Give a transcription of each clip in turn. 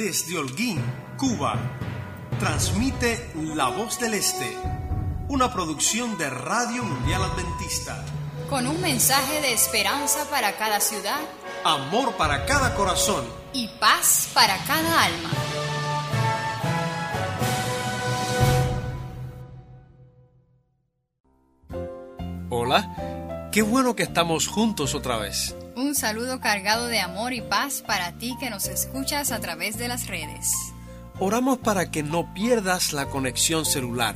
desde Holguín, Cuba, transmite La Voz del Este, una producción de Radio Mundial Adventista. Con un mensaje de esperanza para cada ciudad, amor para cada corazón y paz para cada alma. Hola, qué bueno que estamos juntos otra vez. Un saludo cargado de amor y paz para ti que nos escuchas a través de las redes. Oramos para que no pierdas la conexión celular,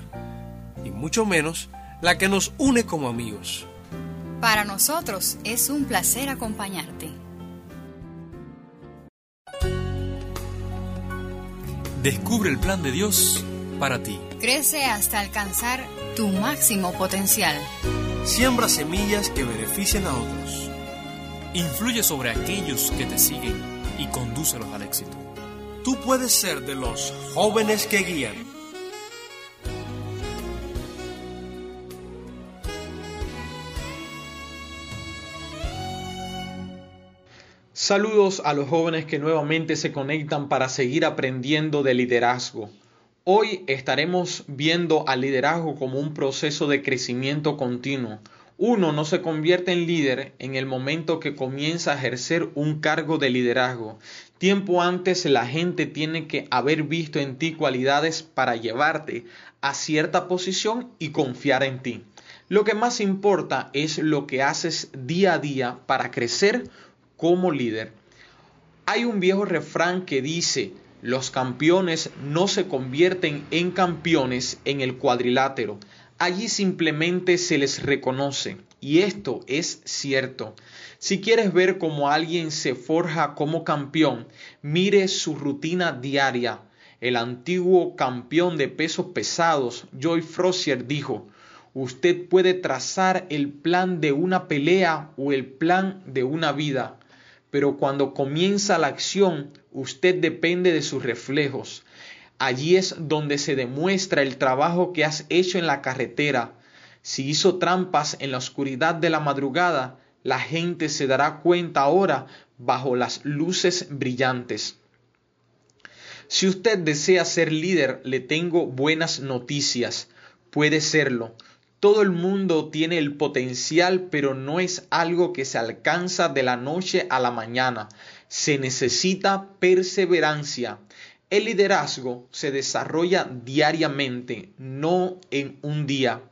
y mucho menos la que nos une como amigos. Para nosotros es un placer acompañarte. Descubre el plan de Dios para ti. Crece hasta alcanzar tu máximo potencial. Siembra semillas que beneficien a otros. Influye sobre aquellos que te siguen y condúcelos al éxito. Tú puedes ser de los jóvenes que guían. Saludos a los jóvenes que nuevamente se conectan para seguir aprendiendo de liderazgo. Hoy estaremos viendo al liderazgo como un proceso de crecimiento continuo. Uno no se convierte en líder en el momento que comienza a ejercer un cargo de liderazgo. Tiempo antes la gente tiene que haber visto en ti cualidades para llevarte a cierta posición y confiar en ti. Lo que más importa es lo que haces día a día para crecer como líder. Hay un viejo refrán que dice, los campeones no se convierten en campeones en el cuadrilátero. Allí simplemente se les reconoce. Y esto es cierto. Si quieres ver cómo alguien se forja como campeón, mire su rutina diaria. El antiguo campeón de pesos pesados, Joy Frosier, dijo, usted puede trazar el plan de una pelea o el plan de una vida, pero cuando comienza la acción, usted depende de sus reflejos. Allí es donde se demuestra el trabajo que has hecho en la carretera. Si hizo trampas en la oscuridad de la madrugada, la gente se dará cuenta ahora bajo las luces brillantes. Si usted desea ser líder, le tengo buenas noticias. Puede serlo. Todo el mundo tiene el potencial, pero no es algo que se alcanza de la noche a la mañana. Se necesita perseverancia. El liderazgo se desarrolla diariamente, no en un día.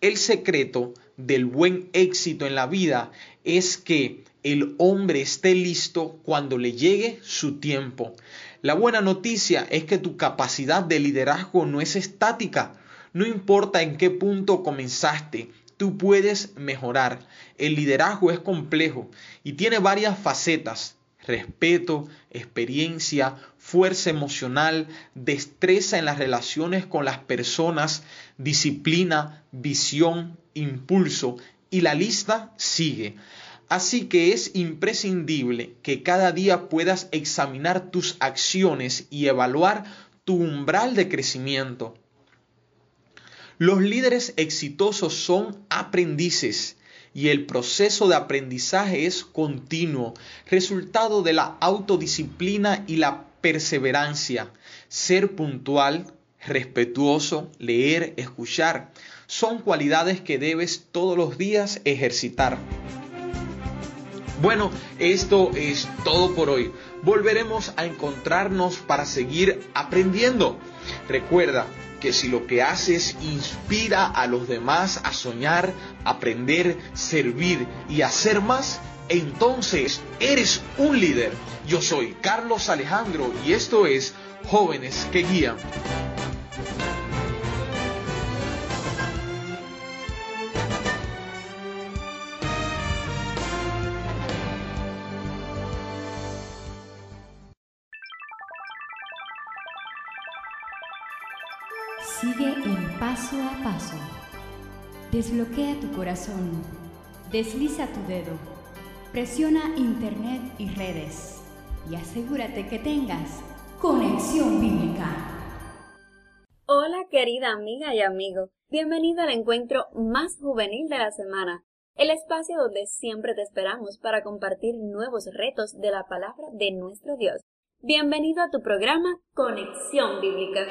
El secreto del buen éxito en la vida es que el hombre esté listo cuando le llegue su tiempo. La buena noticia es que tu capacidad de liderazgo no es estática no importa en qué punto comenzaste, tú puedes mejorar. El liderazgo es complejo y tiene varias facetas. Respeto, experiencia, fuerza emocional, destreza en las relaciones con las personas, disciplina, visión, impulso y la lista sigue. Así que es imprescindible que cada día puedas examinar tus acciones y evaluar tu umbral de crecimiento. Los líderes exitosos son aprendices y el proceso de aprendizaje es continuo, resultado de la autodisciplina y la perseverancia. Ser puntual, respetuoso, leer, escuchar, son cualidades que debes todos los días ejercitar. Bueno, esto es todo por hoy. Volveremos a encontrarnos para seguir aprendiendo. Recuerda, que si lo que haces inspira a los demás a soñar, aprender, servir y hacer más, entonces eres un líder. Yo soy Carlos Alejandro y esto es Jóvenes que Guían. Paso. Desbloquea tu corazón. Desliza tu dedo. Presiona Internet y redes. Y asegúrate que tengas conexión bíblica. Hola querida amiga y amigo. Bienvenido al encuentro más juvenil de la semana. El espacio donde siempre te esperamos para compartir nuevos retos de la palabra de nuestro Dios Bienvenido a tu programa Conexión Bíblica.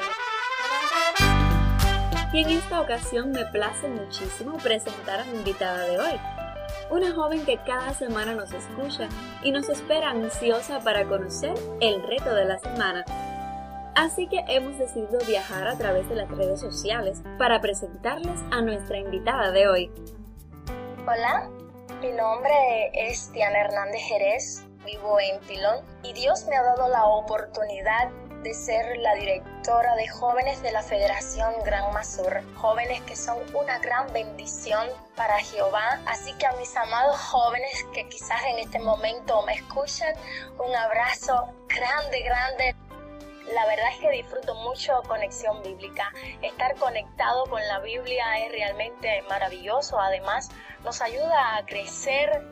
Y en esta ocasión me place muchísimo presentar a mi invitada de hoy, una joven que cada semana nos escucha y nos espera ansiosa para conocer el reto de la semana. Así que hemos decidido viajar a través de las redes sociales para presentarles a nuestra invitada de hoy. Hola, mi nombre es Diana Hernández Jerez, vivo en Pilón y Dios me ha dado la oportunidad de ser la directora de jóvenes de la Federación Gran Masur, jóvenes que son una gran bendición para Jehová. Así que a mis amados jóvenes que quizás en este momento me escuchan, un abrazo grande, grande. La verdad es que disfruto mucho conexión bíblica. Estar conectado con la Biblia es realmente maravilloso. Además, nos ayuda a crecer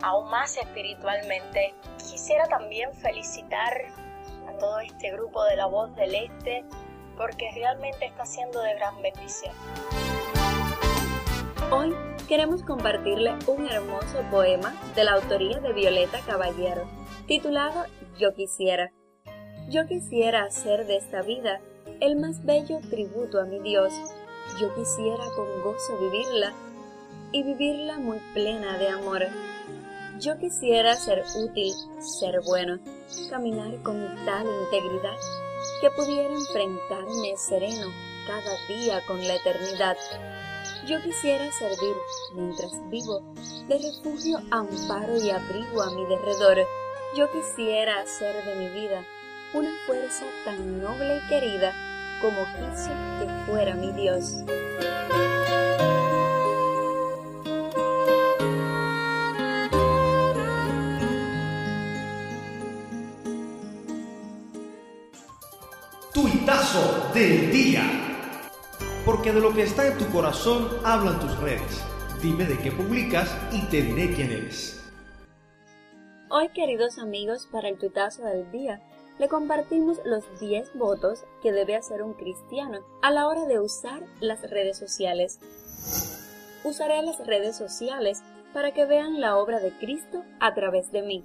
aún más espiritualmente. Quisiera también felicitar a todo este grupo de la voz del Este porque realmente está siendo de gran bendición. Hoy queremos compartirle un hermoso poema de la autoría de Violeta Caballero, titulado Yo quisiera. Yo quisiera hacer de esta vida el más bello tributo a mi Dios. Yo quisiera con gozo vivirla y vivirla muy plena de amor. Yo quisiera ser útil, ser bueno, caminar con tal integridad que pudiera enfrentarme sereno cada día con la eternidad. Yo quisiera servir, mientras vivo, de refugio, amparo y abrigo a mi derredor. Yo quisiera hacer de mi vida una fuerza tan noble y querida como quiso que fuera mi Dios. Del día. Porque de lo que está en tu corazón hablan tus redes. Dime de qué publicas y te diré quién eres. Hoy, queridos amigos, para el tuitazo del día, le compartimos los 10 votos que debe hacer un cristiano a la hora de usar las redes sociales. Usaré las redes sociales para que vean la obra de Cristo a través de mí.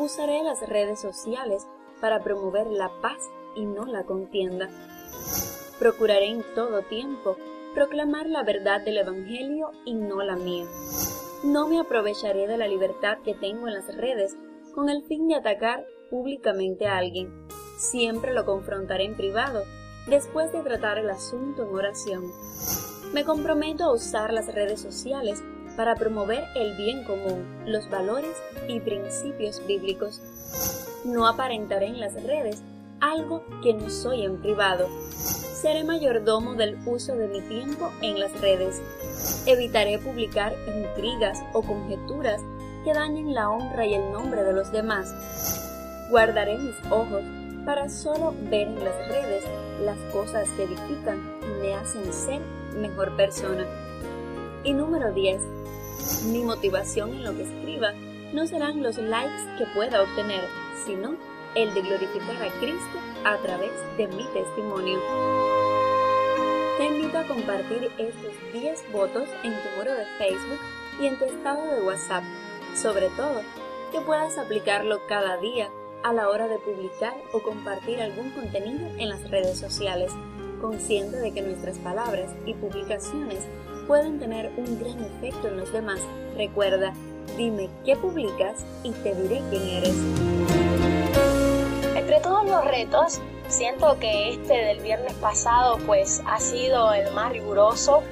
Usaré las redes sociales para promover la paz y no la contienda. Procuraré en todo tiempo proclamar la verdad del Evangelio y no la mía. No me aprovecharé de la libertad que tengo en las redes con el fin de atacar públicamente a alguien. Siempre lo confrontaré en privado, después de tratar el asunto en oración. Me comprometo a usar las redes sociales para promover el bien común, los valores y principios bíblicos. No aparentaré en las redes algo que no soy en privado. Seré mayordomo del uso de mi tiempo en las redes. Evitaré publicar intrigas o conjeturas que dañen la honra y el nombre de los demás. Guardaré mis ojos para solo ver en las redes las cosas que edifican y me hacen ser mejor persona. Y número 10. Mi motivación en lo que escriba no serán los likes que pueda obtener, sino el de glorificar a Cristo a través de mi testimonio. Te invito a compartir estos 10 votos en tu muro de Facebook y en tu estado de WhatsApp. Sobre todo, que puedas aplicarlo cada día a la hora de publicar o compartir algún contenido en las redes sociales, consciente de que nuestras palabras y publicaciones pueden tener un gran efecto en los demás. Recuerda, dime qué publicas y te diré quién eres. Entre todos los retos, siento que este del viernes pasado pues ha sido el más riguroso.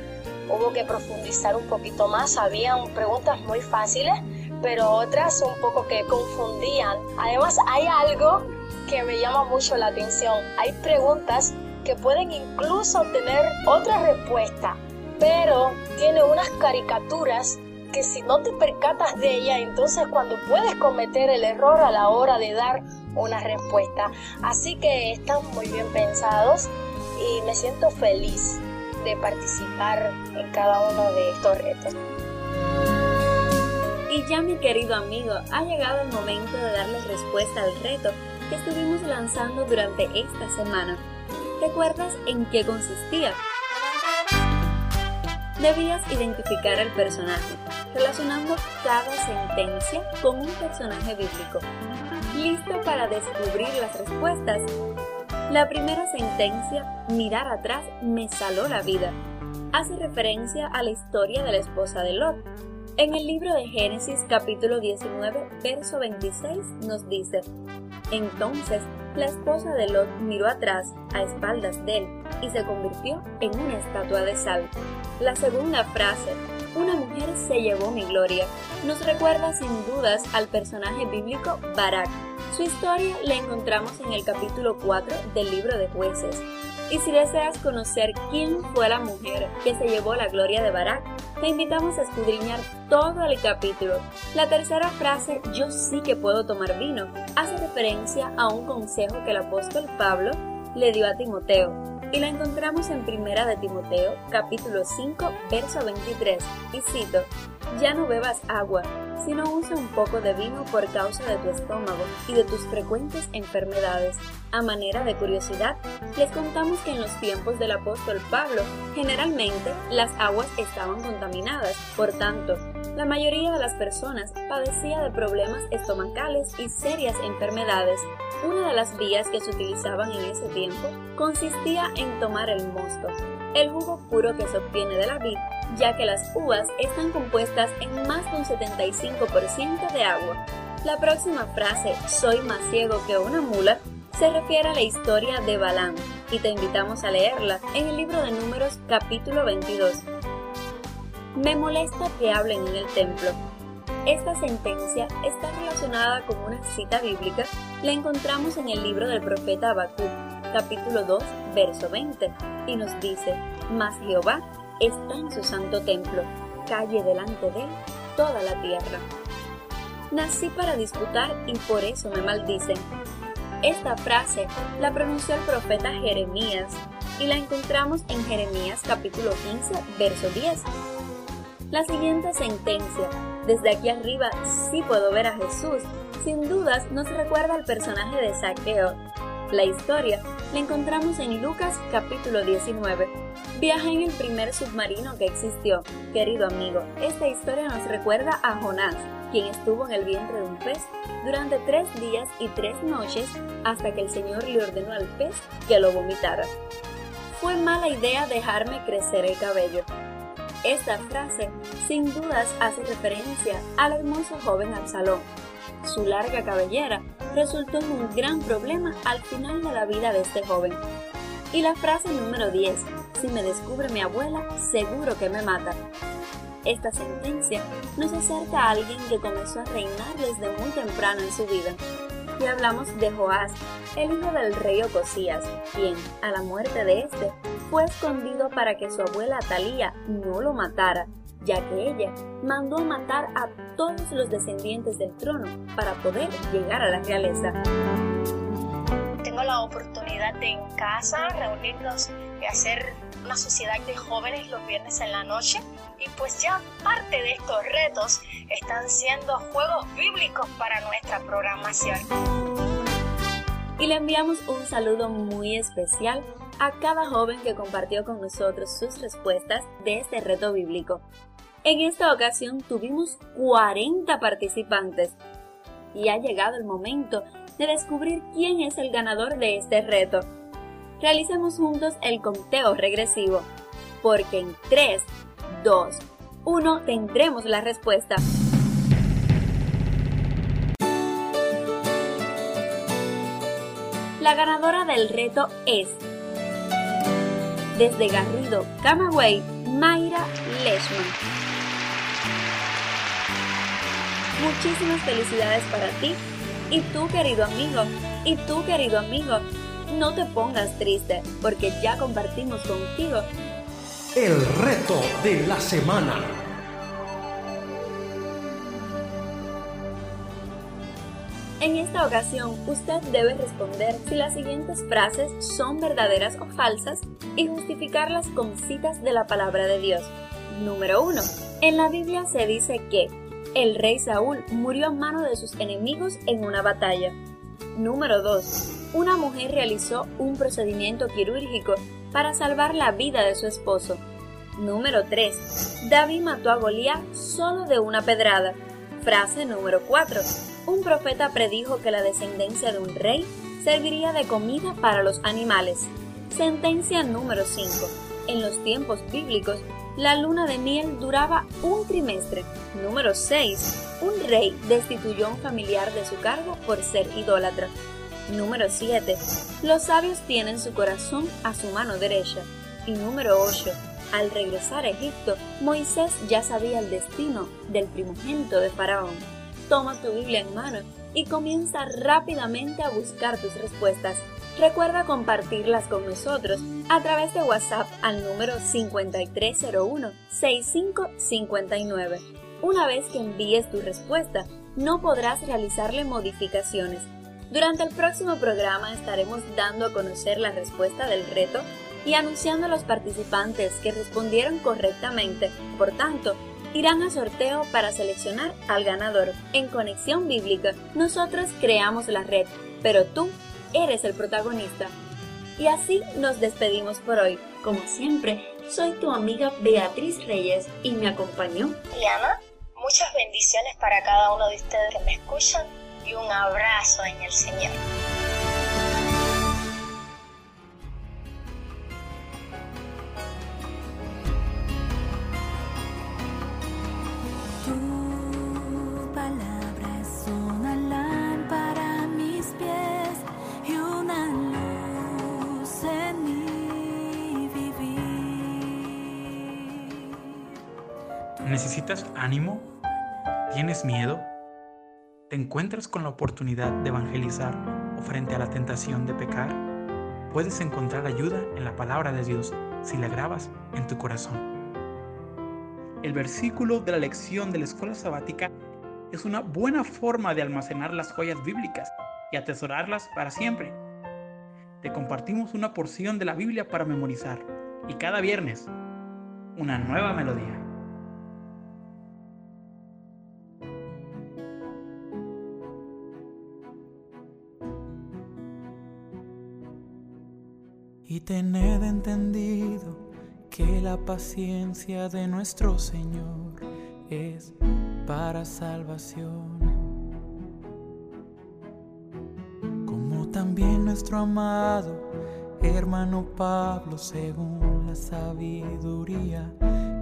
Hubo que profundizar un poquito más, habían preguntas muy fáciles, pero otras un poco que confundían. Además hay algo que me llama mucho la atención. Hay preguntas que pueden incluso tener otra respuesta, pero tiene unas caricaturas que si no te percatas de ella, entonces cuando puedes cometer el error a la hora de dar una respuesta. Así que están muy bien pensados y me siento feliz de participar en cada uno de estos retos. Y ya mi querido amigo, ha llegado el momento de darle respuesta al reto que estuvimos lanzando durante esta semana. ¿Recuerdas en qué consistía? Debías identificar al personaje, relacionando cada sentencia con un personaje bíblico ¿Listo para descubrir las respuestas? La primera sentencia, mirar atrás, me saló la vida, hace referencia a la historia de la esposa de Lot. En el libro de Génesis capítulo 19, verso 26 nos dice, Entonces la esposa de Lot miró atrás, a espaldas de él, y se convirtió en una estatua de sal. La segunda frase, una mujer se llevó mi gloria, nos recuerda sin dudas al personaje bíblico Barak. Su historia la encontramos en el capítulo 4 del libro de jueces. Y si deseas conocer quién fue la mujer que se llevó la gloria de Barak, te invitamos a escudriñar todo el capítulo. La tercera frase, yo sí que puedo tomar vino, hace referencia a un consejo que el apóstol Pablo le dio a Timoteo y la encontramos en Primera de Timoteo, capítulo 5, verso 23, y cito, Ya no bebas agua, sino usa un poco de vino por causa de tu estómago y de tus frecuentes enfermedades. A manera de curiosidad, les contamos que en los tiempos del apóstol Pablo, generalmente las aguas estaban contaminadas, por tanto, la mayoría de las personas padecía de problemas estomacales y serias enfermedades. Una de las vías que se utilizaban en ese tiempo consistía en tomar el mosto, el jugo puro que se obtiene de la vid, ya que las uvas están compuestas en más de un 75% de agua. La próxima frase, soy más ciego que una mula, se refiere a la historia de Balaam y te invitamos a leerla en el libro de Números capítulo 22. Me molesta que hablen en el templo. Esta sentencia está relacionada con una cita bíblica, la encontramos en el libro del profeta Habacuc, capítulo 2, verso 20, y nos dice, Mas Jehová está en su santo templo, calle delante de él toda la tierra. Nací para disputar y por eso me maldicen. Esta frase la pronunció el profeta Jeremías y la encontramos en Jeremías capítulo 15, verso 10 la siguiente sentencia, desde aquí arriba sí puedo ver a Jesús, sin dudas nos recuerda al personaje de Saqueo. La historia la encontramos en Lucas capítulo 19. Viaja en el primer submarino que existió. Querido amigo, esta historia nos recuerda a Jonás, quien estuvo en el vientre de un pez durante tres días y tres noches hasta que el Señor le ordenó al pez que lo vomitara. Fue mala idea dejarme crecer el cabello, esta frase sin dudas hace referencia al hermoso joven Absalón. Su larga cabellera resultó en un gran problema al final de la vida de este joven. Y la frase número 10, si me descubre mi abuela, seguro que me mata. Esta sentencia nos acerca a alguien que comenzó a reinar desde muy temprano en su vida. Y hablamos de Joás, el hijo del rey Ocosías, quien, a la muerte de este, fue escondido para que su abuela Talía no lo matara, ya que ella mandó matar a todos los descendientes del trono para poder llegar a la realeza. Tengo la oportunidad de en casa reunirnos y hacer una sociedad de jóvenes los viernes en la noche y pues ya parte de estos retos están siendo juegos bíblicos para nuestra programación. Y le enviamos un saludo muy especial a cada joven que compartió con nosotros sus respuestas de este reto bíblico. En esta ocasión tuvimos 40 participantes y ha llegado el momento de descubrir quién es el ganador de este reto. Realicemos juntos el conteo regresivo, porque en 3, 2, 1 tendremos la respuesta. La ganadora del reto es desde Garrido, Camagüey, Mayra Leschman. Muchísimas felicidades para ti y tú querido amigo, y tú querido amigo, no te pongas triste porque ya compartimos contigo el reto de la semana. En esta ocasión, usted debe responder si las siguientes frases son verdaderas o falsas y justificarlas con citas de la palabra de Dios. Número 1. En la Biblia se dice que el rey Saúl murió a mano de sus enemigos en una batalla. Número 2. Una mujer realizó un procedimiento quirúrgico para salvar la vida de su esposo. Número 3. David mató a Goliat solo de una pedrada. Frase número 4. un profeta predijo que la descendencia de un rey serviría de comida para los animales. Sentencia número 5. En los tiempos bíblicos, la luna de miel duraba un trimestre. Número 6. Un rey destituyó a un familiar de su cargo por ser idólatra. Número 7. Los sabios tienen su corazón a su mano derecha. Y número 8. Al regresar a Egipto, Moisés ya sabía el destino del primogénito de Faraón. Toma tu Biblia en mano y comienza rápidamente a buscar tus respuestas. Recuerda compartirlas con nosotros a través de WhatsApp al número 5301-6559. Una vez que envíes tu respuesta, no podrás realizarle modificaciones. Durante el próximo programa estaremos dando a conocer la respuesta del reto y anunciando a los participantes que respondieron correctamente. Por tanto, irán a sorteo para seleccionar al ganador. En Conexión Bíblica, nosotros creamos la red, pero tú eres el protagonista. Y así nos despedimos por hoy. Como siempre, soy tu amiga Beatriz Reyes y me acompañó Liana. Muchas bendiciones para cada uno de ustedes que me escuchan y un abrazo en el Señor. ¿Necesitas ánimo? ¿Tienes miedo? ¿Te encuentras con la oportunidad de evangelizar o frente a la tentación de pecar? Puedes encontrar ayuda en la palabra de Dios si la grabas en tu corazón. El versículo de la lección de la escuela sabática es una buena forma de almacenar las joyas bíblicas y atesorarlas para siempre. Te compartimos una porción de la Biblia para memorizar y cada viernes una nueva melodía. Tened entendido que la paciencia de nuestro Señor es para salvación. Como también nuestro amado hermano Pablo, según la sabiduría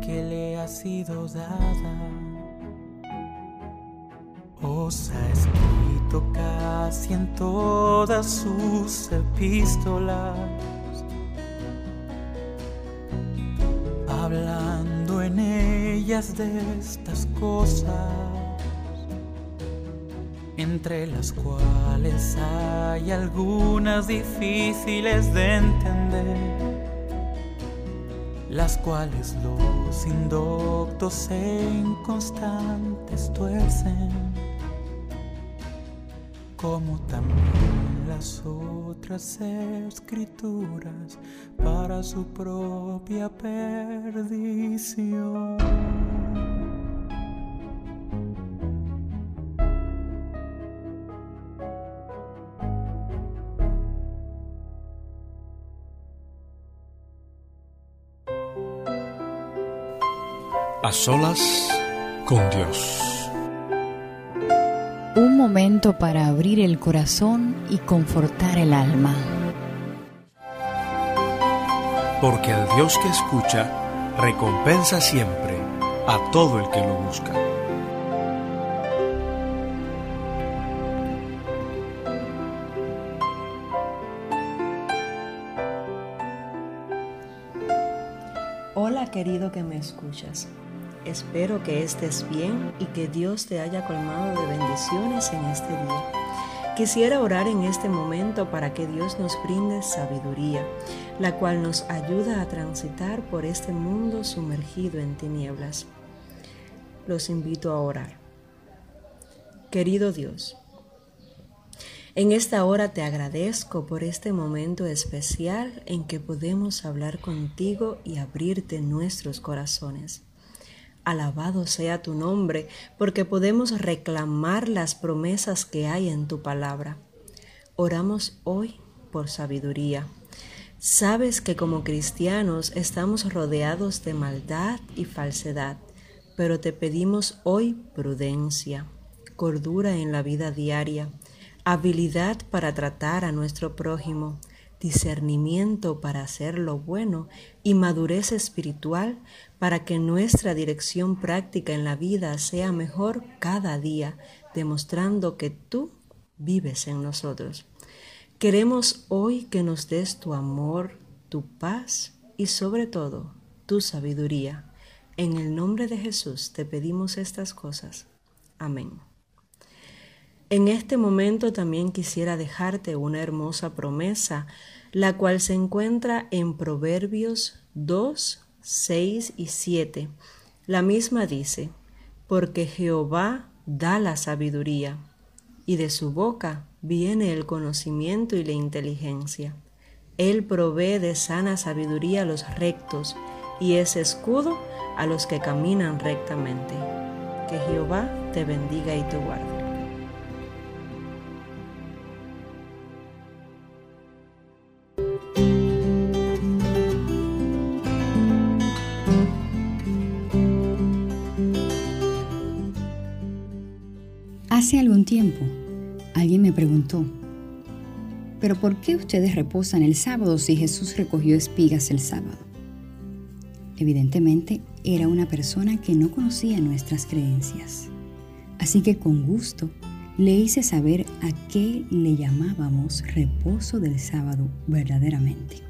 que le ha sido dada, os ha escrito casi en todas sus epístolas de estas cosas, entre las cuales hay algunas difíciles de entender, las cuales los indoctos e inconstantes tuercen, como también las otras escrituras para su propia perdición. A solas con Dios. Un momento para abrir el corazón y confortar el alma. Porque el Dios que escucha recompensa siempre a todo el que lo busca. Hola querido que me escuchas. Espero que estés bien y que Dios te haya colmado de bendiciones en este día. Quisiera orar en este momento para que Dios nos brinde sabiduría, la cual nos ayuda a transitar por este mundo sumergido en tinieblas. Los invito a orar. Querido Dios, en esta hora te agradezco por este momento especial en que podemos hablar contigo y abrirte nuestros corazones. Alabado sea tu nombre, porque podemos reclamar las promesas que hay en tu palabra. Oramos hoy por sabiduría. Sabes que como cristianos estamos rodeados de maldad y falsedad, pero te pedimos hoy prudencia, cordura en la vida diaria, habilidad para tratar a nuestro prójimo, discernimiento para hacer lo bueno y madurez espiritual para que nuestra dirección práctica en la vida sea mejor cada día, demostrando que tú vives en nosotros. Queremos hoy que nos des tu amor, tu paz y sobre todo tu sabiduría. En el nombre de Jesús te pedimos estas cosas. Amén. En este momento también quisiera dejarte una hermosa promesa, la cual se encuentra en Proverbios 2, 6 y 7. La misma dice, porque Jehová da la sabiduría, y de su boca viene el conocimiento y la inteligencia. Él provee de sana sabiduría a los rectos, y es escudo a los que caminan rectamente. Que Jehová te bendiga y te guarde. Hace algún tiempo, alguien me preguntó, ¿pero por qué ustedes reposan el sábado si Jesús recogió espigas el sábado? Evidentemente era una persona que no conocía nuestras creencias, así que con gusto le hice saber a qué le llamábamos reposo del sábado verdaderamente.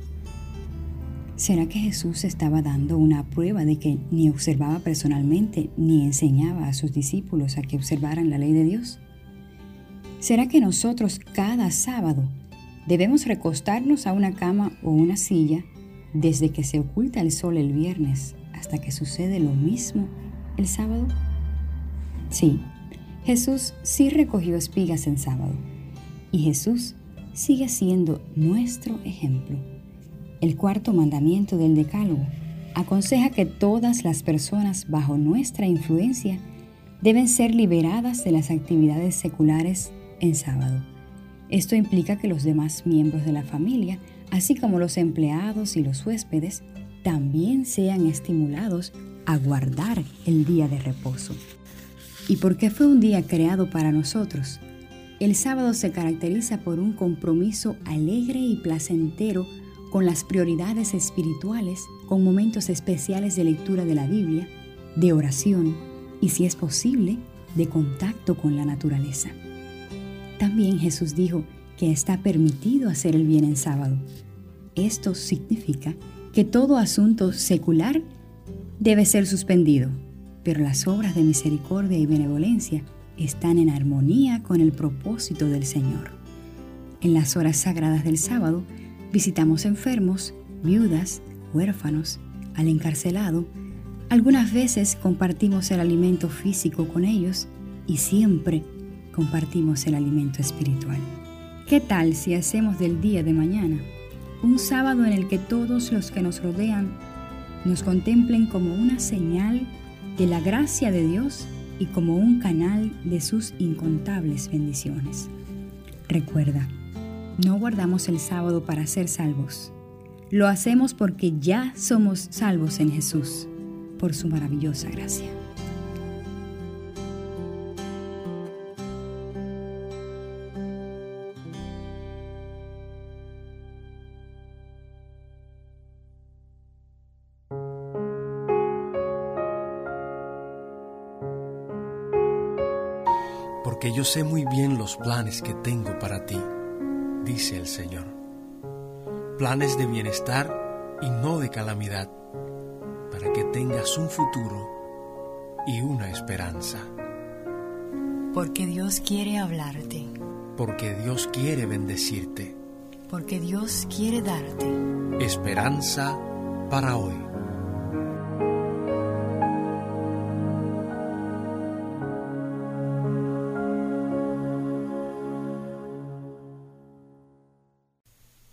¿Será que Jesús estaba dando una prueba de que ni observaba personalmente ni enseñaba a sus discípulos a que observaran la ley de Dios? ¿Será que nosotros cada sábado debemos recostarnos a una cama o una silla desde que se oculta el sol el viernes hasta que sucede lo mismo el sábado? Sí, Jesús sí recogió espigas en sábado y Jesús sigue siendo nuestro ejemplo. El cuarto mandamiento del Decálogo aconseja que todas las personas bajo nuestra influencia deben ser liberadas de las actividades seculares en sábado. Esto implica que los demás miembros de la familia, así como los empleados y los huéspedes, también sean estimulados a guardar el día de reposo. ¿Y por qué fue un día creado para nosotros? El sábado se caracteriza por un compromiso alegre y placentero con las prioridades espirituales, con momentos especiales de lectura de la Biblia, de oración y, si es posible, de contacto con la naturaleza. También Jesús dijo que está permitido hacer el bien en sábado. Esto significa que todo asunto secular debe ser suspendido, pero las obras de misericordia y benevolencia están en armonía con el propósito del Señor. En las horas sagradas del sábado, Visitamos enfermos, viudas, huérfanos, al encarcelado. Algunas veces compartimos el alimento físico con ellos y siempre compartimos el alimento espiritual. ¿Qué tal si hacemos del día de mañana un sábado en el que todos los que nos rodean nos contemplen como una señal de la gracia de Dios y como un canal de sus incontables bendiciones? Recuerda, no guardamos el sábado para ser salvos. Lo hacemos porque ya somos salvos en Jesús, por su maravillosa gracia. Porque yo sé muy bien los planes que tengo para ti dice el Señor. Planes de bienestar y no de calamidad, para que tengas un futuro y una esperanza. Porque Dios quiere hablarte. Porque Dios quiere bendecirte. Porque Dios quiere darte esperanza para hoy.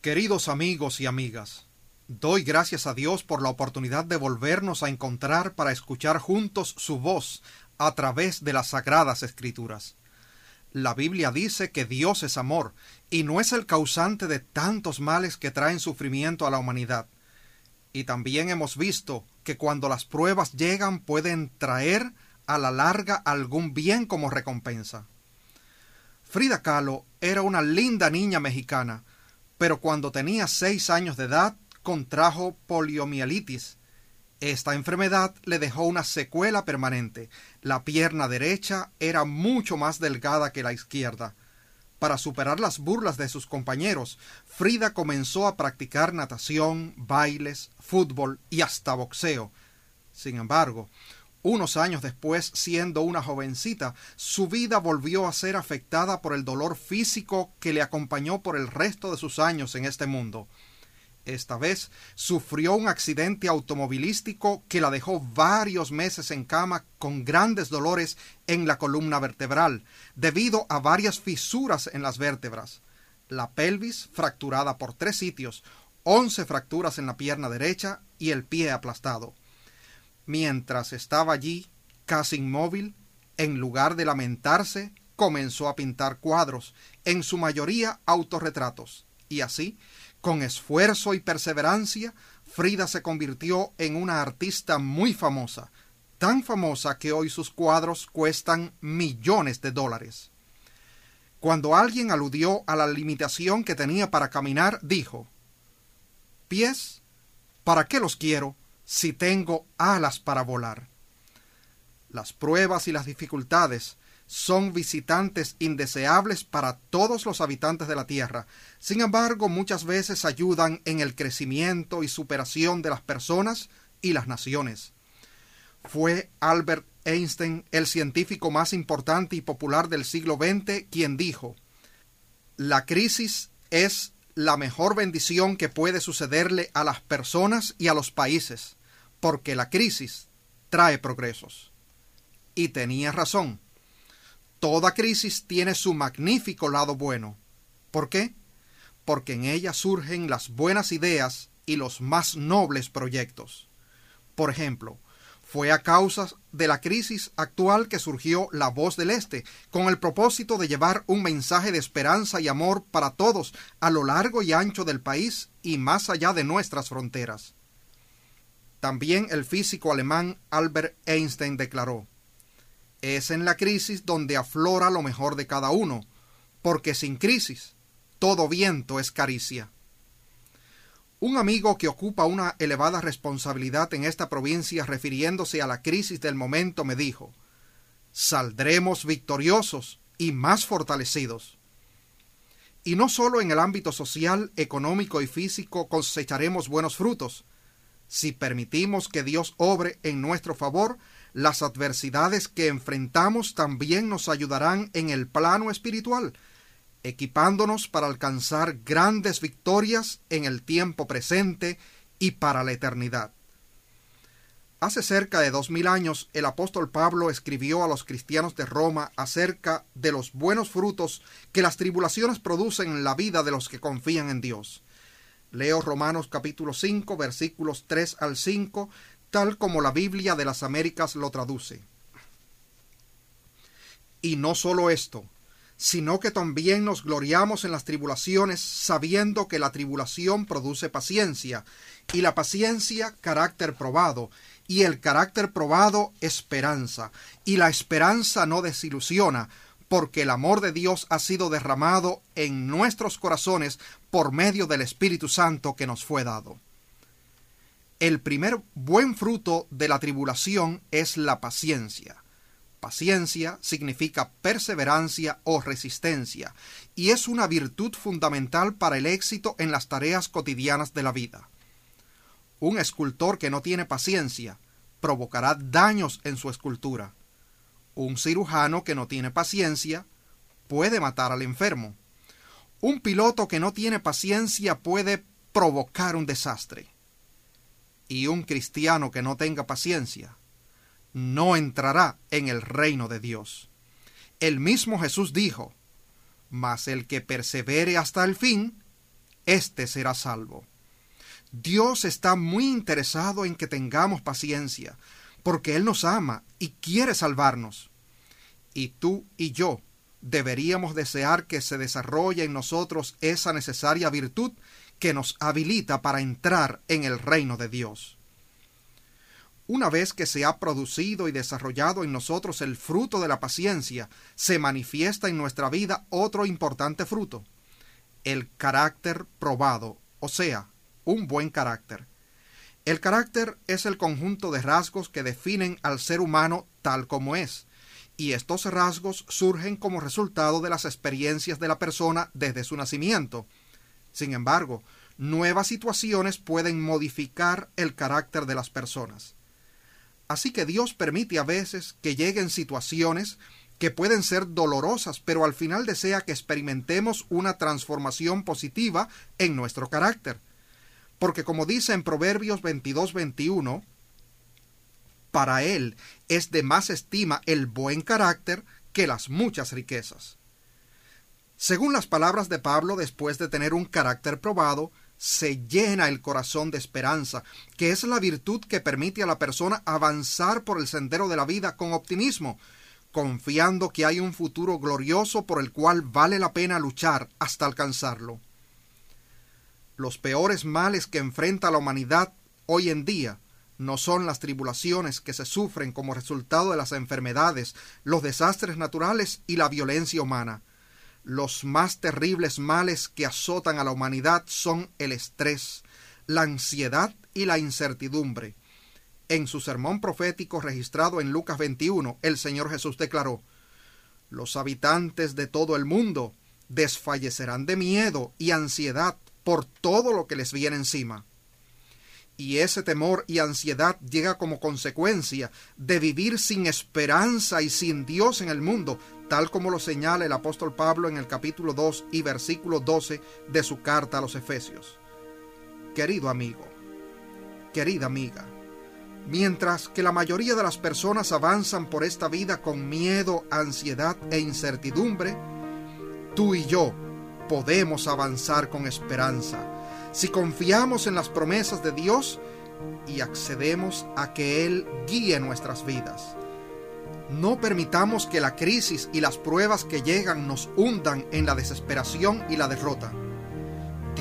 Queridos amigos y amigas, doy gracias a Dios por la oportunidad de volvernos a encontrar para escuchar juntos su voz a través de las sagradas escrituras. La Biblia dice que Dios es amor y no es el causante de tantos males que traen sufrimiento a la humanidad. Y también hemos visto que cuando las pruebas llegan pueden traer a la larga algún bien como recompensa. Frida Kahlo era una linda niña mexicana, pero cuando tenía seis años de edad contrajo poliomielitis. Esta enfermedad le dejó una secuela permanente. La pierna derecha era mucho más delgada que la izquierda. Para superar las burlas de sus compañeros, Frida comenzó a practicar natación, bailes, fútbol y hasta boxeo. Sin embargo, unos años después, siendo una jovencita, su vida volvió a ser afectada por el dolor físico que le acompañó por el resto de sus años en este mundo. Esta vez sufrió un accidente automovilístico que la dejó varios meses en cama con grandes dolores en la columna vertebral, debido a varias fisuras en las vértebras. La pelvis fracturada por tres sitios, once fracturas en la pierna derecha y el pie aplastado. Mientras estaba allí, casi inmóvil, en lugar de lamentarse, comenzó a pintar cuadros, en su mayoría autorretratos, y así, con esfuerzo y perseverancia, Frida se convirtió en una artista muy famosa, tan famosa que hoy sus cuadros cuestan millones de dólares. Cuando alguien aludió a la limitación que tenía para caminar, dijo Pies, ¿para qué los quiero? Si tengo alas para volar. Las pruebas y las dificultades son visitantes indeseables para todos los habitantes de la Tierra. Sin embargo, muchas veces ayudan en el crecimiento y superación de las personas y las naciones. Fue Albert Einstein, el científico más importante y popular del siglo XX, quien dijo, La crisis es la mejor bendición que puede sucederle a las personas y a los países porque la crisis trae progresos. Y tenía razón. Toda crisis tiene su magnífico lado bueno. ¿Por qué? Porque en ella surgen las buenas ideas y los más nobles proyectos. Por ejemplo, fue a causa de la crisis actual que surgió La Voz del Este, con el propósito de llevar un mensaje de esperanza y amor para todos a lo largo y ancho del país y más allá de nuestras fronteras. También el físico alemán Albert Einstein declaró, es en la crisis donde aflora lo mejor de cada uno, porque sin crisis todo viento es caricia. Un amigo que ocupa una elevada responsabilidad en esta provincia refiriéndose a la crisis del momento me dijo, saldremos victoriosos y más fortalecidos. Y no solo en el ámbito social, económico y físico cosecharemos buenos frutos, si permitimos que Dios obre en nuestro favor, las adversidades que enfrentamos también nos ayudarán en el plano espiritual, equipándonos para alcanzar grandes victorias en el tiempo presente y para la eternidad. Hace cerca de dos mil años el apóstol Pablo escribió a los cristianos de Roma acerca de los buenos frutos que las tribulaciones producen en la vida de los que confían en Dios. Leo Romanos capítulo 5 versículos 3 al 5, tal como la Biblia de las Américas lo traduce. Y no solo esto, sino que también nos gloriamos en las tribulaciones, sabiendo que la tribulación produce paciencia, y la paciencia carácter probado, y el carácter probado esperanza, y la esperanza no desilusiona, porque el amor de Dios ha sido derramado en nuestros corazones por medio del Espíritu Santo que nos fue dado. El primer buen fruto de la tribulación es la paciencia. Paciencia significa perseverancia o resistencia, y es una virtud fundamental para el éxito en las tareas cotidianas de la vida. Un escultor que no tiene paciencia provocará daños en su escultura. Un cirujano que no tiene paciencia puede matar al enfermo. Un piloto que no tiene paciencia puede provocar un desastre. Y un cristiano que no tenga paciencia no entrará en el reino de Dios. El mismo Jesús dijo, Mas el que persevere hasta el fin, éste será salvo. Dios está muy interesado en que tengamos paciencia, porque Él nos ama y quiere salvarnos. Y tú y yo deberíamos desear que se desarrolle en nosotros esa necesaria virtud que nos habilita para entrar en el reino de Dios. Una vez que se ha producido y desarrollado en nosotros el fruto de la paciencia, se manifiesta en nuestra vida otro importante fruto, el carácter probado, o sea, un buen carácter. El carácter es el conjunto de rasgos que definen al ser humano tal como es, y estos rasgos surgen como resultado de las experiencias de la persona desde su nacimiento. Sin embargo, nuevas situaciones pueden modificar el carácter de las personas. Así que Dios permite a veces que lleguen situaciones que pueden ser dolorosas, pero al final desea que experimentemos una transformación positiva en nuestro carácter. Porque como dice en Proverbios 22-21, para él es de más estima el buen carácter que las muchas riquezas. Según las palabras de Pablo, después de tener un carácter probado, se llena el corazón de esperanza, que es la virtud que permite a la persona avanzar por el sendero de la vida con optimismo, confiando que hay un futuro glorioso por el cual vale la pena luchar hasta alcanzarlo. Los peores males que enfrenta la humanidad hoy en día no son las tribulaciones que se sufren como resultado de las enfermedades, los desastres naturales y la violencia humana. Los más terribles males que azotan a la humanidad son el estrés, la ansiedad y la incertidumbre. En su sermón profético registrado en Lucas 21, el Señor Jesús declaró, Los habitantes de todo el mundo desfallecerán de miedo y ansiedad por todo lo que les viene encima. Y ese temor y ansiedad llega como consecuencia de vivir sin esperanza y sin Dios en el mundo, tal como lo señala el apóstol Pablo en el capítulo 2 y versículo 12 de su carta a los Efesios. Querido amigo, querida amiga, mientras que la mayoría de las personas avanzan por esta vida con miedo, ansiedad e incertidumbre, tú y yo podemos avanzar con esperanza si confiamos en las promesas de Dios y accedemos a que Él guíe nuestras vidas. No permitamos que la crisis y las pruebas que llegan nos hundan en la desesperación y la derrota.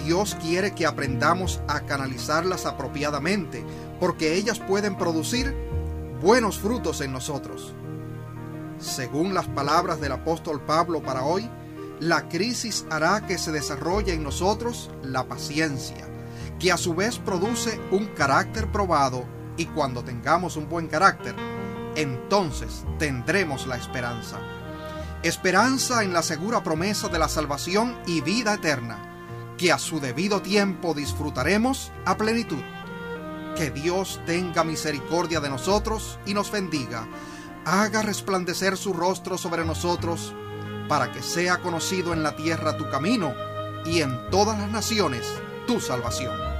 Dios quiere que aprendamos a canalizarlas apropiadamente, porque ellas pueden producir buenos frutos en nosotros. Según las palabras del apóstol Pablo para hoy, la crisis hará que se desarrolle en nosotros la paciencia, que a su vez produce un carácter probado y cuando tengamos un buen carácter, entonces tendremos la esperanza. Esperanza en la segura promesa de la salvación y vida eterna, que a su debido tiempo disfrutaremos a plenitud. Que Dios tenga misericordia de nosotros y nos bendiga, haga resplandecer su rostro sobre nosotros, para que sea conocido en la tierra tu camino y en todas las naciones tu salvación.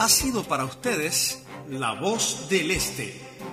ha sido para ustedes La Voz del Este,